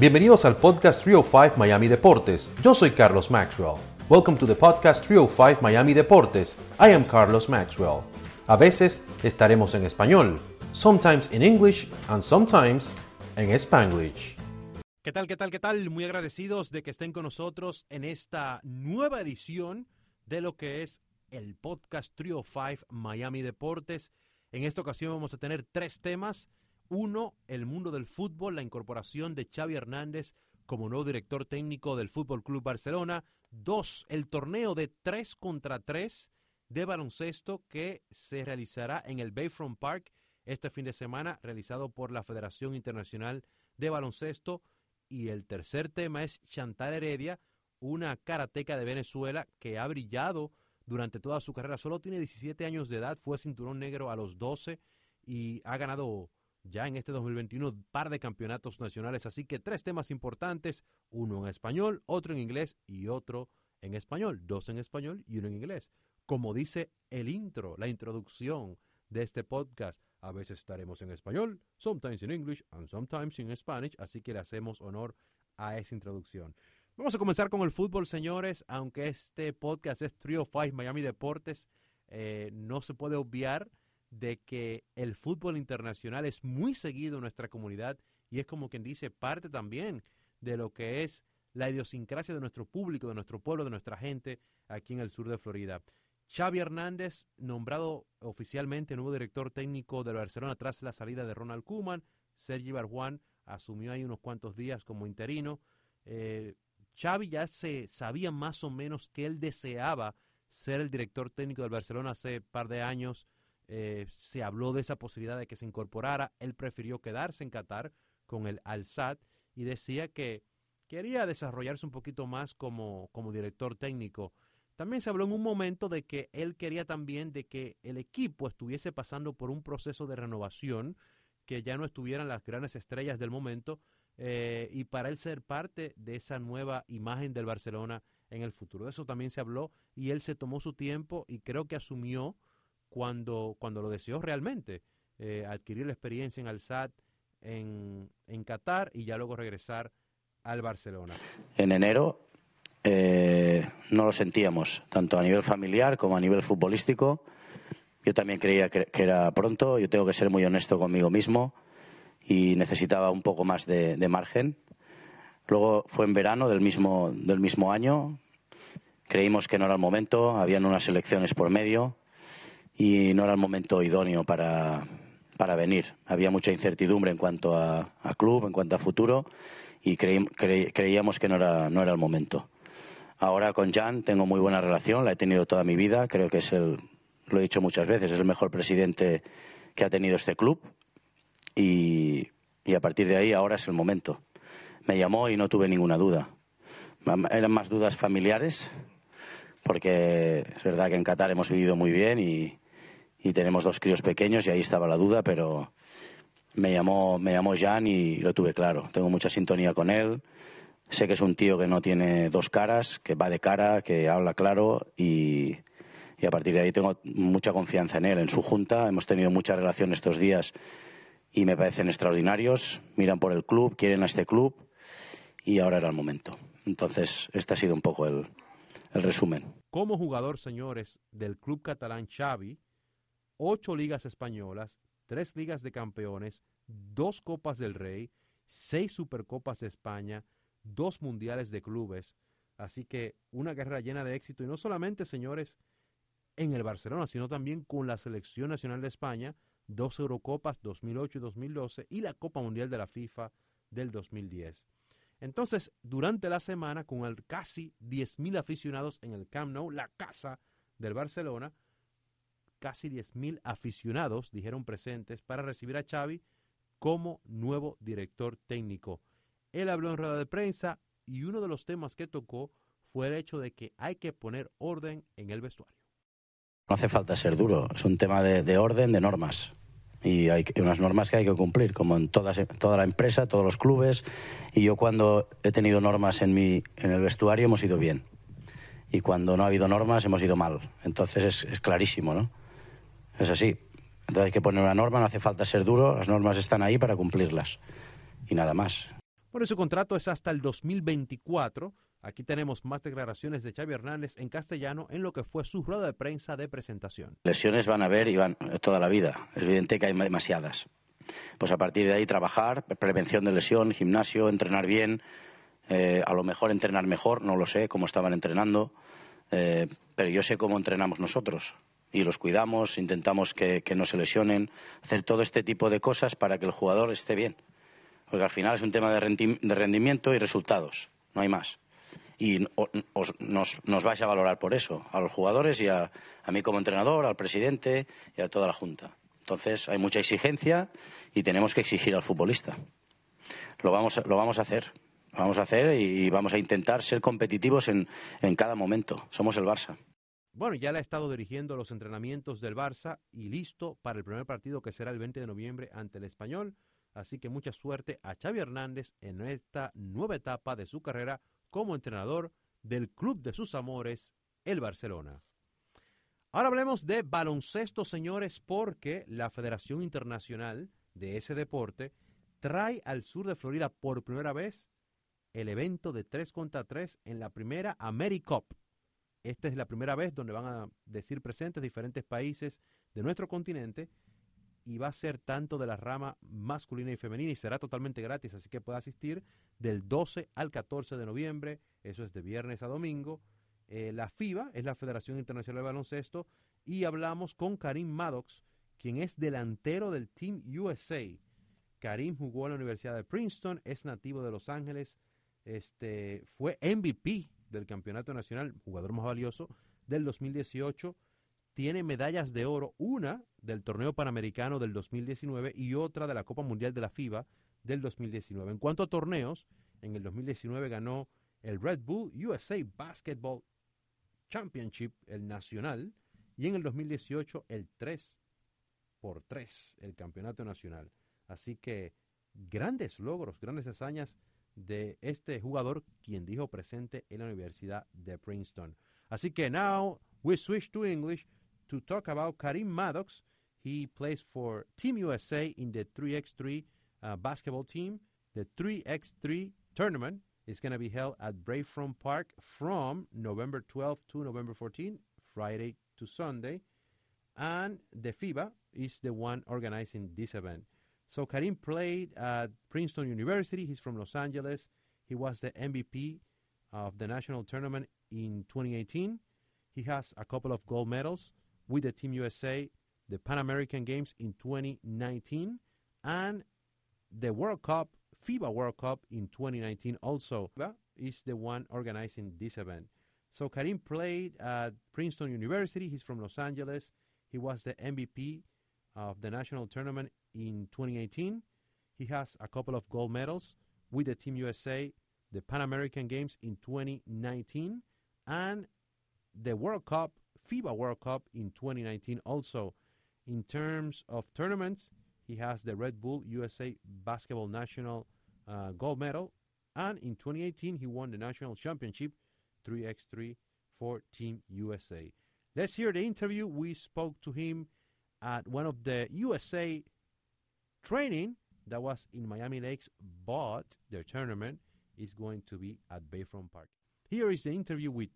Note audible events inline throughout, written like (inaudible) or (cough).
Bienvenidos al podcast 305 Miami Deportes. Yo soy Carlos Maxwell. Welcome to the podcast 305 Miami Deportes. I am Carlos Maxwell. A veces estaremos en español, sometimes in English and sometimes en Spanglish. ¿Qué tal, qué tal, qué tal? Muy agradecidos de que estén con nosotros en esta nueva edición de lo que es el podcast 305 Miami Deportes. En esta ocasión vamos a tener tres temas uno, el mundo del fútbol, la incorporación de Xavi Hernández como nuevo director técnico del Fútbol Club Barcelona. Dos, el torneo de tres contra tres de baloncesto que se realizará en el Bayfront Park este fin de semana, realizado por la Federación Internacional de Baloncesto. Y el tercer tema es Chantal Heredia, una karateca de Venezuela que ha brillado durante toda su carrera. Solo tiene 17 años de edad, fue cinturón negro a los 12 y ha ganado ya en este 2021 un par de campeonatos nacionales, así que tres temas importantes, uno en español, otro en inglés y otro en español, dos en español y uno en inglés. Como dice el intro, la introducción de este podcast, a veces estaremos en español, sometimes in English and sometimes in Spanish, así que le hacemos honor a esa introducción. Vamos a comenzar con el fútbol, señores, aunque este podcast es Trio 5 Miami Deportes, eh, no se puede obviar de que el fútbol internacional es muy seguido en nuestra comunidad y es como quien dice parte también de lo que es la idiosincrasia de nuestro público, de nuestro pueblo, de nuestra gente aquí en el sur de Florida. Xavi Hernández, nombrado oficialmente nuevo director técnico del Barcelona tras la salida de Ronald Koeman. Sergi Barjuan asumió ahí unos cuantos días como interino. Eh, Xavi ya se sabía más o menos que él deseaba ser el director técnico del Barcelona hace par de años. Eh, se habló de esa posibilidad de que se incorporara. Él prefirió quedarse en Qatar con el Al-Sad y decía que quería desarrollarse un poquito más como, como director técnico. También se habló en un momento de que él quería también de que el equipo estuviese pasando por un proceso de renovación, que ya no estuvieran las grandes estrellas del momento, eh, y para él ser parte de esa nueva imagen del Barcelona en el futuro. De eso también se habló y él se tomó su tiempo y creo que asumió cuando, cuando lo deseó realmente, eh, adquirir la experiencia en Al-Sad en, en Qatar y ya luego regresar al Barcelona. En enero eh, no lo sentíamos, tanto a nivel familiar como a nivel futbolístico. Yo también creía que, era pronto, yo tengo que ser muy honesto conmigo mismo y necesitaba un poco más de, de margen. Luego fue en verano del mismo, del mismo año, creímos que no era el momento, habían unas elecciones por medio y no era el momento idóneo para, para venir. Había mucha incertidumbre en cuanto a, club, en cuanto a futuro y creíamos que no era, no era el momento. Ahora con Jan tengo muy buena relación, la he tenido toda mi vida, creo que es el, lo he dicho muchas veces, es el mejor presidente que ha tenido este club y, y a partir de ahí ahora es el momento. Me llamó y no tuve ninguna duda. Eran más dudas familiares, porque es verdad que en Qatar hemos vivido muy bien y, y tenemos dos críos pequeños y ahí estaba la duda, pero me llamó, me llamó Jan y lo tuve claro. Tengo mucha sintonía con él. Sé que es un tío que no tiene dos caras, que va de cara, que habla claro y, a partir de ahí tengo mucha confianza en él, en su junta. Hemos tenido mucha relación estos días y me parecen extraordinarios. Miran por el club, quieren a este club y ahora era el momento. Entonces, este ha sido un poco el, el resumen. Como jugador, señores, del club catalán Xavi, ocho ligas españolas, tres ligas de campeones, dos Copas del Rey, seis Supercopas de España, dos Mundiales de Clubes. Así que una carrera llena de éxito y no solamente, señores, en el Barcelona, sino también con la Selección Nacional de España, dos Eurocopas 2008 y 2012 y la Copa Mundial de la FIFA del 2010. Entonces, durante la semana, con el casi 10.000 aficionados en el Camp Nou, la casa del Barcelona, casi 10.000 aficionados dijeron presentes para recibir a Xavi como nuevo director técnico. Él habló en rueda de prensa y uno de los temas que tocó fue el hecho de que hay que poner orden en el vestuario. No hace falta ser duro, es un tema de, orden, de normas. Y hay unas normas que hay que cumplir, como en toda la empresa, todos los clubes. Y yo cuando he tenido normas en, mi, en el vestuario hemos ido bien. Y cuando no ha habido normas hemos ido mal. Entonces es, es clarísimo, ¿no? Es así. Entonces hay que poner una norma, no hace falta ser duro, las normas están ahí para cumplirlas. Y nada más. Bueno, su contrato es hasta el 2024. Aquí tenemos más declaraciones de Xavi Hernández en castellano en lo que fue su rueda de prensa de presentación. Lesiones van a haber y van toda la vida. Es evidente que hay demasiadas. Pues a partir de ahí trabajar, prevención de lesión, gimnasio, entrenar bien, eh, a lo mejor entrenar mejor, no lo sé cómo estaban entrenando, eh, pero yo sé cómo entrenamos nosotros y los cuidamos, intentamos que, no se lesionen, hacer todo este tipo de cosas para que el jugador esté bien. Porque al final es un tema de rendimiento y resultados, no hay más y nos, nos vais a valorar por eso, a los jugadores y a, mí como entrenador, al presidente y a toda la Junta. Entonces hay mucha exigencia y tenemos que exigir al futbolista. Lo vamos, lo vamos a hacer. Vamos a hacer y vamos a intentar ser competitivos en, en cada momento. Somos el Barça. Bueno, ya le ha estado dirigiendo los entrenamientos del Barça y listo para el primer partido que será el 20 de noviembre ante el Español. Así que mucha suerte a Xavi Hernández en esta nueva etapa de su carrera como entrenador del club de sus amores, el Barcelona. Ahora hablemos de baloncesto, señores, porque la Federación Internacional de ese deporte trae al sur de Florida por primera vez el evento de 3 contra 3 en la primera AmeriCup. Esta es la primera vez donde van a decir presentes diferentes países de nuestro continente y va a ser tanto de la rama masculina y femenina y será totalmente gratis, así que puede asistir del 12 al 14 de noviembre, eso es de viernes a domingo. Eh, la FIBA es la Federación Internacional de Baloncesto y hablamos con Karim Maddox, quien es delantero del Team USA. Karim jugó en la Universidad de Princeton, es nativo de Los Ángeles, este, fue MVP del Campeonato Nacional, jugador más valioso del 2018 tiene medallas de oro, una del torneo panamericano del 2019 y otra de la Copa Mundial de la FIBA del 2019. En cuanto a torneos, en el 2019 ganó el Red Bull USA Basketball Championship, el nacional, y en el 2018 el 3 por 3, el campeonato nacional. Así que grandes logros, grandes hazañas de este jugador, quien dijo presente en la Universidad de Princeton. Así que now we switch to English to talk about Karim Maddox. He plays for Team USA in the 3x3 uh, basketball team. The 3x3 tournament is going to be held at Bravefront Park from November 12 to November 14, Friday to Sunday. And the FIBA is the one organizing this event. So Karim played at Princeton University. He's from Los Angeles. He was the MVP of the national tournament in 2018. He has a couple of gold medals with the Team USA, the Pan American Games in 2019, and the World Cup, FIBA World Cup in 2019 also is the one organizing this event. So Karim played at Princeton University. He's from Los Angeles. He was the MVP of the national tournament in 2018. He has a couple of gold medals with the Team USA, the Pan American Games in 2019, and the World Cup FIBA World Cup in 2019. Also, in terms of tournaments, he has the Red Bull USA Basketball National uh, Gold Medal, and in 2018 he won the national championship 3x3 for Team USA. Let's hear the interview. We spoke to him at one of the USA training that was in Miami Lakes, but their tournament is going to be at Bayfront Park. Here is the interview with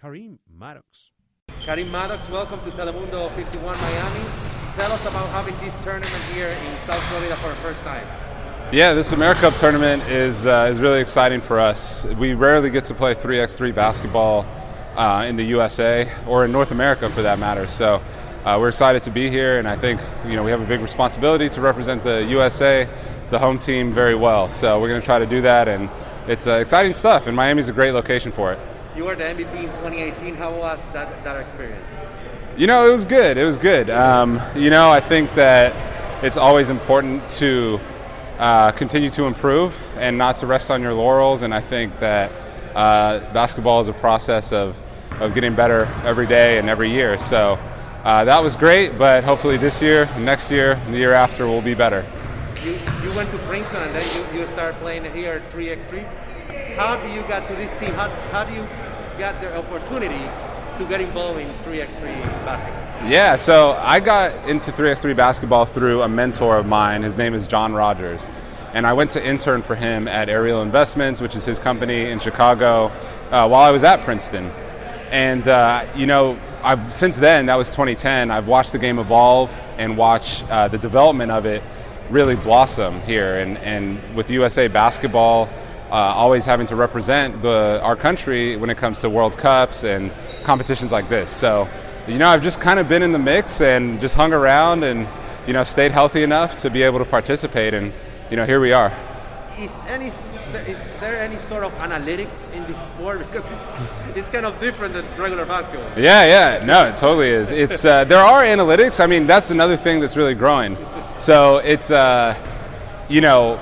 Karim Maddox. Karim Maddox, welcome to Telemundo 51 Miami. Tell us about having this tournament here in South Florida for the first time. Yeah, this AmeriCup tournament is uh, is really exciting for us. We rarely get to play 3x3 basketball uh, in the USA or in North America for that matter. So uh, we're excited to be here, and I think you know we have a big responsibility to represent the USA, the home team, very well. So we're going to try to do that, and it's uh, exciting stuff. And Miami's a great location for it. You were the MVP in 2018. How was that, that experience? You know, it was good. It was good. Um, you know, I think that it's always important to uh, continue to improve and not to rest on your laurels. And I think that uh, basketball is a process of, of getting better every day and every year. So uh, that was great, but hopefully this year, next year, and the year after will be better. You, you went to Princeton and then you, you started playing here 3x3. How do you get to this team? How, how do you got the opportunity to get involved in 3x3 basketball? Yeah, so I got into 3x3 basketball through a mentor of mine. His name is John Rogers. and I went to intern for him at Ariel Investments, which is his company in Chicago, uh, while I was at Princeton. And uh, you know, I've, since then, that was 2010. I've watched the game evolve and watch uh, the development of it really blossom here. And, and with USA basketball, uh, always having to represent the, our country when it comes to World Cups and competitions like this. So, you know, I've just kind of been in the mix and just hung around and, you know, stayed healthy enough to be able to participate. And, you know, here we are. Is any is there any sort of analytics in this sport because it's, it's kind of different than regular basketball? Yeah, yeah, no, it totally is. It's uh, there are analytics. I mean, that's another thing that's really growing. So it's uh, you know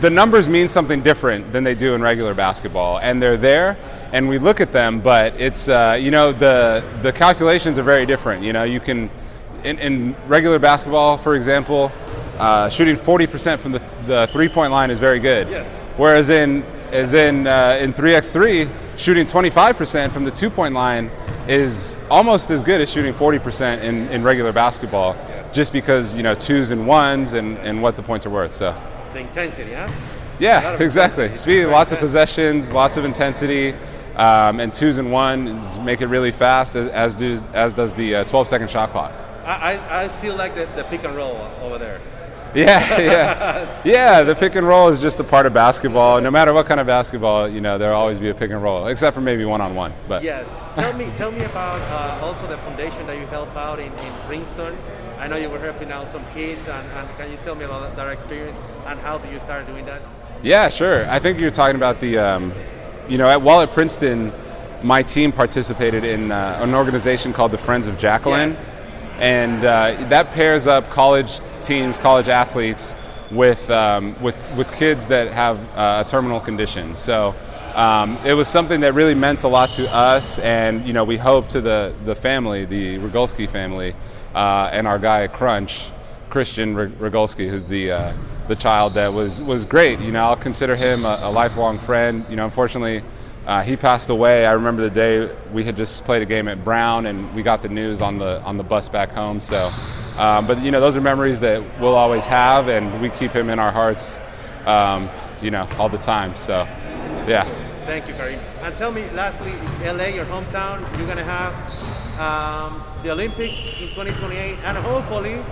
the numbers mean something different than they do in regular basketball, and they're there, and we look at them. But it's uh, you know the the calculations are very different. You know, you can in, in regular basketball, for example, uh, shooting 40% from the, the three-point line is very good. Yes. Whereas in as in uh, in 3x3, shooting 25% from the two-point line is almost as good as shooting 40% in, in regular basketball, just because you know twos and ones and, and what the points are worth. So. The intensity, huh? Yeah, exactly. Speed, lots of possessions, lots of intensity, um, and twos and ones make it really fast, as, as does as does the uh, 12 second shot clock. I, I, I still like the, the pick and roll over there. (laughs) Yeah, yeah, yeah. The pick and roll is just a part of basketball. No matter what kind of basketball, you know, there'll always be a pick and roll, except for maybe one on one. But yes, tell me, tell me about uh, also the foundation that you help out in, in Princeton. I know you were helping out some kids, and, and can you tell me about that experience and how did you start doing that? Yeah, sure. I think you're talking about the, um, you know, at, while at Princeton, my team participated in uh, an organization called the Friends of Jacqueline. Yes and uh, that pairs up college teams, college athletes, with um, with with kids that have uh, a terminal condition. So. Um, it was something that really meant a lot to us, and you know we hope to the, the family, the Rogulski family, uh, and our guy Crunch, Christian Rogulski, who's the uh, the child that was was great. You know, I'll consider him a, a lifelong friend. You know, unfortunately, uh, he passed away. I remember the day we had just played a game at Brown, and we got the news on the on the bus back home. So, um, but you know, those are memories that we'll always have, and we keep him in our hearts, um, you know, all the time. So, yeah. Thank you, Karim. And tell me, lastly, LA, your hometown, you're gonna have um, the Olympics in 2028, and hopefully.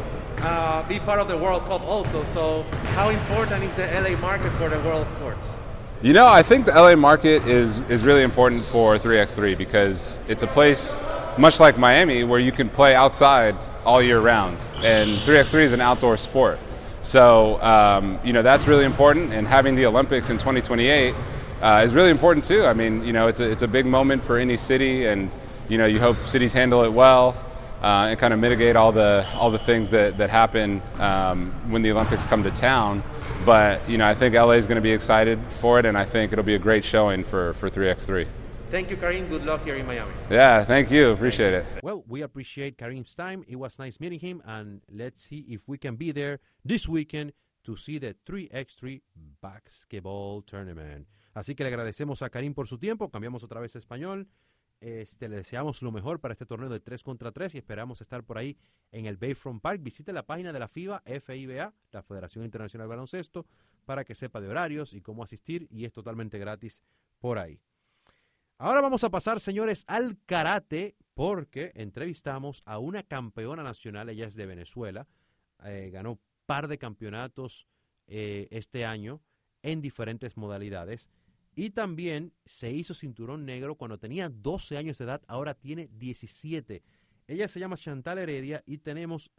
Uh, be part of the World Cup also. So, how important is the LA market for the world sports? You know, I think the LA market is, is really important for 3x3 because it's a place, much like Miami, where you can play outside all year round. And 3x3 is an outdoor sport. So, um, you know, that's really important. And having the Olympics in 2028 uh, is really important too. I mean, you know, it's a, it's a big moment for any city, and, you know, you hope cities handle it well. Uh, and kind of mitigate all the all the things that that happen um, when the Olympics come to town. But you know, I think LA is going to be excited for it, and I think it'll be a great showing for for 3x3. Thank you, Karim. Good luck here in Miami. Yeah, thank you. Appreciate it. Well, we appreciate Karim's time. It was nice meeting him, and let's see if we can be there this weekend to see the 3x3 basketball tournament. Así que le agradecemos a Karim por su tiempo. Cambiamos otra vez a español. Este, le deseamos lo mejor para este torneo de 3 contra 3 y esperamos estar por ahí en el Bayfront Park. Visite la página de la FIBA, FIBA, la Federación Internacional de Baloncesto, para que sepa de horarios y cómo asistir y es totalmente gratis por ahí. Ahora vamos a pasar, señores, al karate porque entrevistamos a una campeona nacional, ella es de Venezuela, eh, ganó par de campeonatos eh, este año en diferentes modalidades y también se hizo cinturón negro cuando tenía 12 años de edad, ahora tiene 17. Ella se llama Chantal Heredia y tenemos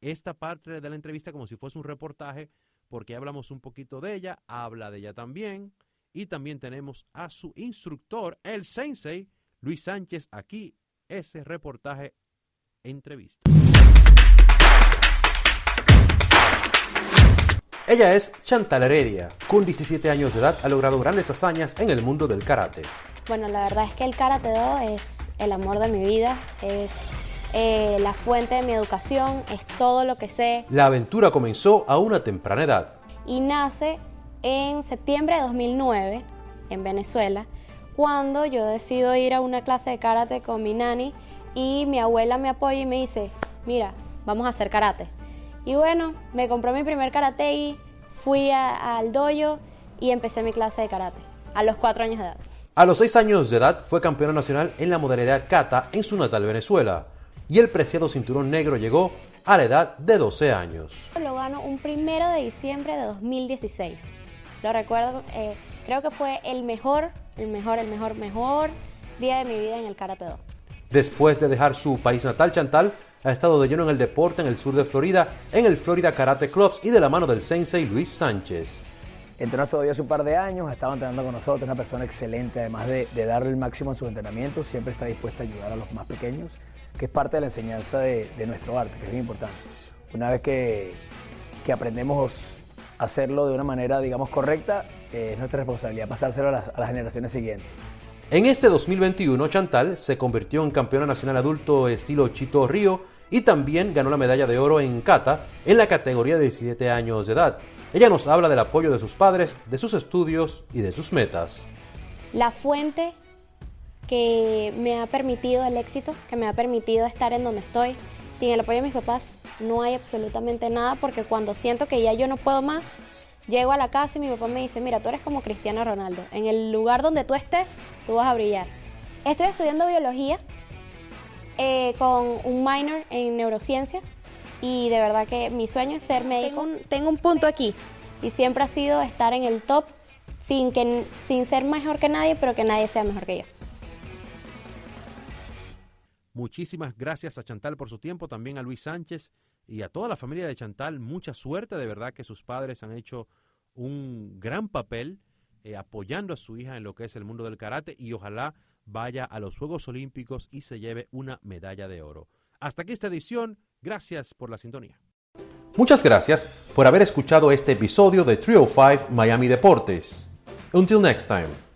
esta parte de la entrevista como si fuese un reportaje porque hablamos un poquito de ella, habla de ella también y también tenemos a su instructor, el sensei Luis Sánchez, aquí ese reportaje entrevista. Ella es Chantal Heredia. Con 17 años de edad ha logrado grandes hazañas en el mundo del karate. Bueno, la verdad es que el karate do es el amor de mi vida, es eh, la fuente de mi educación, es todo lo que sé. La aventura comenzó a una temprana edad. Y nace en septiembre de 2009 en Venezuela, cuando yo decido ir a una clase de karate con mi nani y mi abuela me apoya y me dice, mira, vamos a hacer karate. Y bueno, me compré mi primer karate y fui al dojo y empecé mi clase de karate a los cuatro años de edad. A los seis años de edad fue campeona nacional en la modalidad kata en su natal Venezuela y el preciado cinturón negro llegó a la edad de 12 años. Lo ganó un primero de diciembre de 2016. Lo recuerdo, eh, creo que fue el mejor, el mejor, el mejor, mejor día de mi vida en el Karate Do. Después de dejar su país natal, Chantal ha estado de lleno en el deporte en el sur de Florida, en el Florida Karate Clubs y de la mano del sensei Luis Sánchez. Entrenó todavía hace un par de años, estaba entrenando con nosotros, una persona excelente, además de, darle el máximo en sus entrenamientos, siempre está dispuesta a ayudar a los más pequeños que es parte de la enseñanza de, nuestro arte, que es muy importante. Una vez que, que, aprendemos a hacerlo de una manera, digamos, correcta, eh, es nuestra responsabilidad pasárselo a las generaciones siguientes. En este 2021, Chantal se convirtió en campeona nacional adulto estilo Chito Río y también ganó la medalla de oro en kata en la categoría de 17 años de edad. Ella nos habla del apoyo de sus padres, de sus estudios y de sus metas. La fuente que me ha permitido el éxito, que me ha permitido estar en donde estoy. Sin el apoyo de mis papás no hay absolutamente nada porque cuando siento que ya yo no puedo más, llego a la casa y mi papá me dice, mira, tú eres como Cristiano Ronaldo, en el lugar donde tú estés, tú vas a brillar. Estoy estudiando biología eh, con un minor en neurociencia y de verdad que mi sueño es ser médico. Tengo un, tengo un punto aquí y siempre ha sido estar en el top sin, que, sin ser mejor que nadie, pero que nadie sea mejor que yo. Muchísimas gracias a Chantal por su tiempo, también a Luis Sánchez y a toda la familia de Chantal. Mucha suerte, de verdad que sus padres han hecho un gran papel eh, apoyando a su hija en lo que es el mundo del karate y ojalá vaya a los Juegos Olímpicos y se lleve una medalla de oro. Hasta aquí esta edición, gracias por la sintonía. Muchas gracias por haber escuchado este episodio de Trio 5 Miami Deportes. Until next time.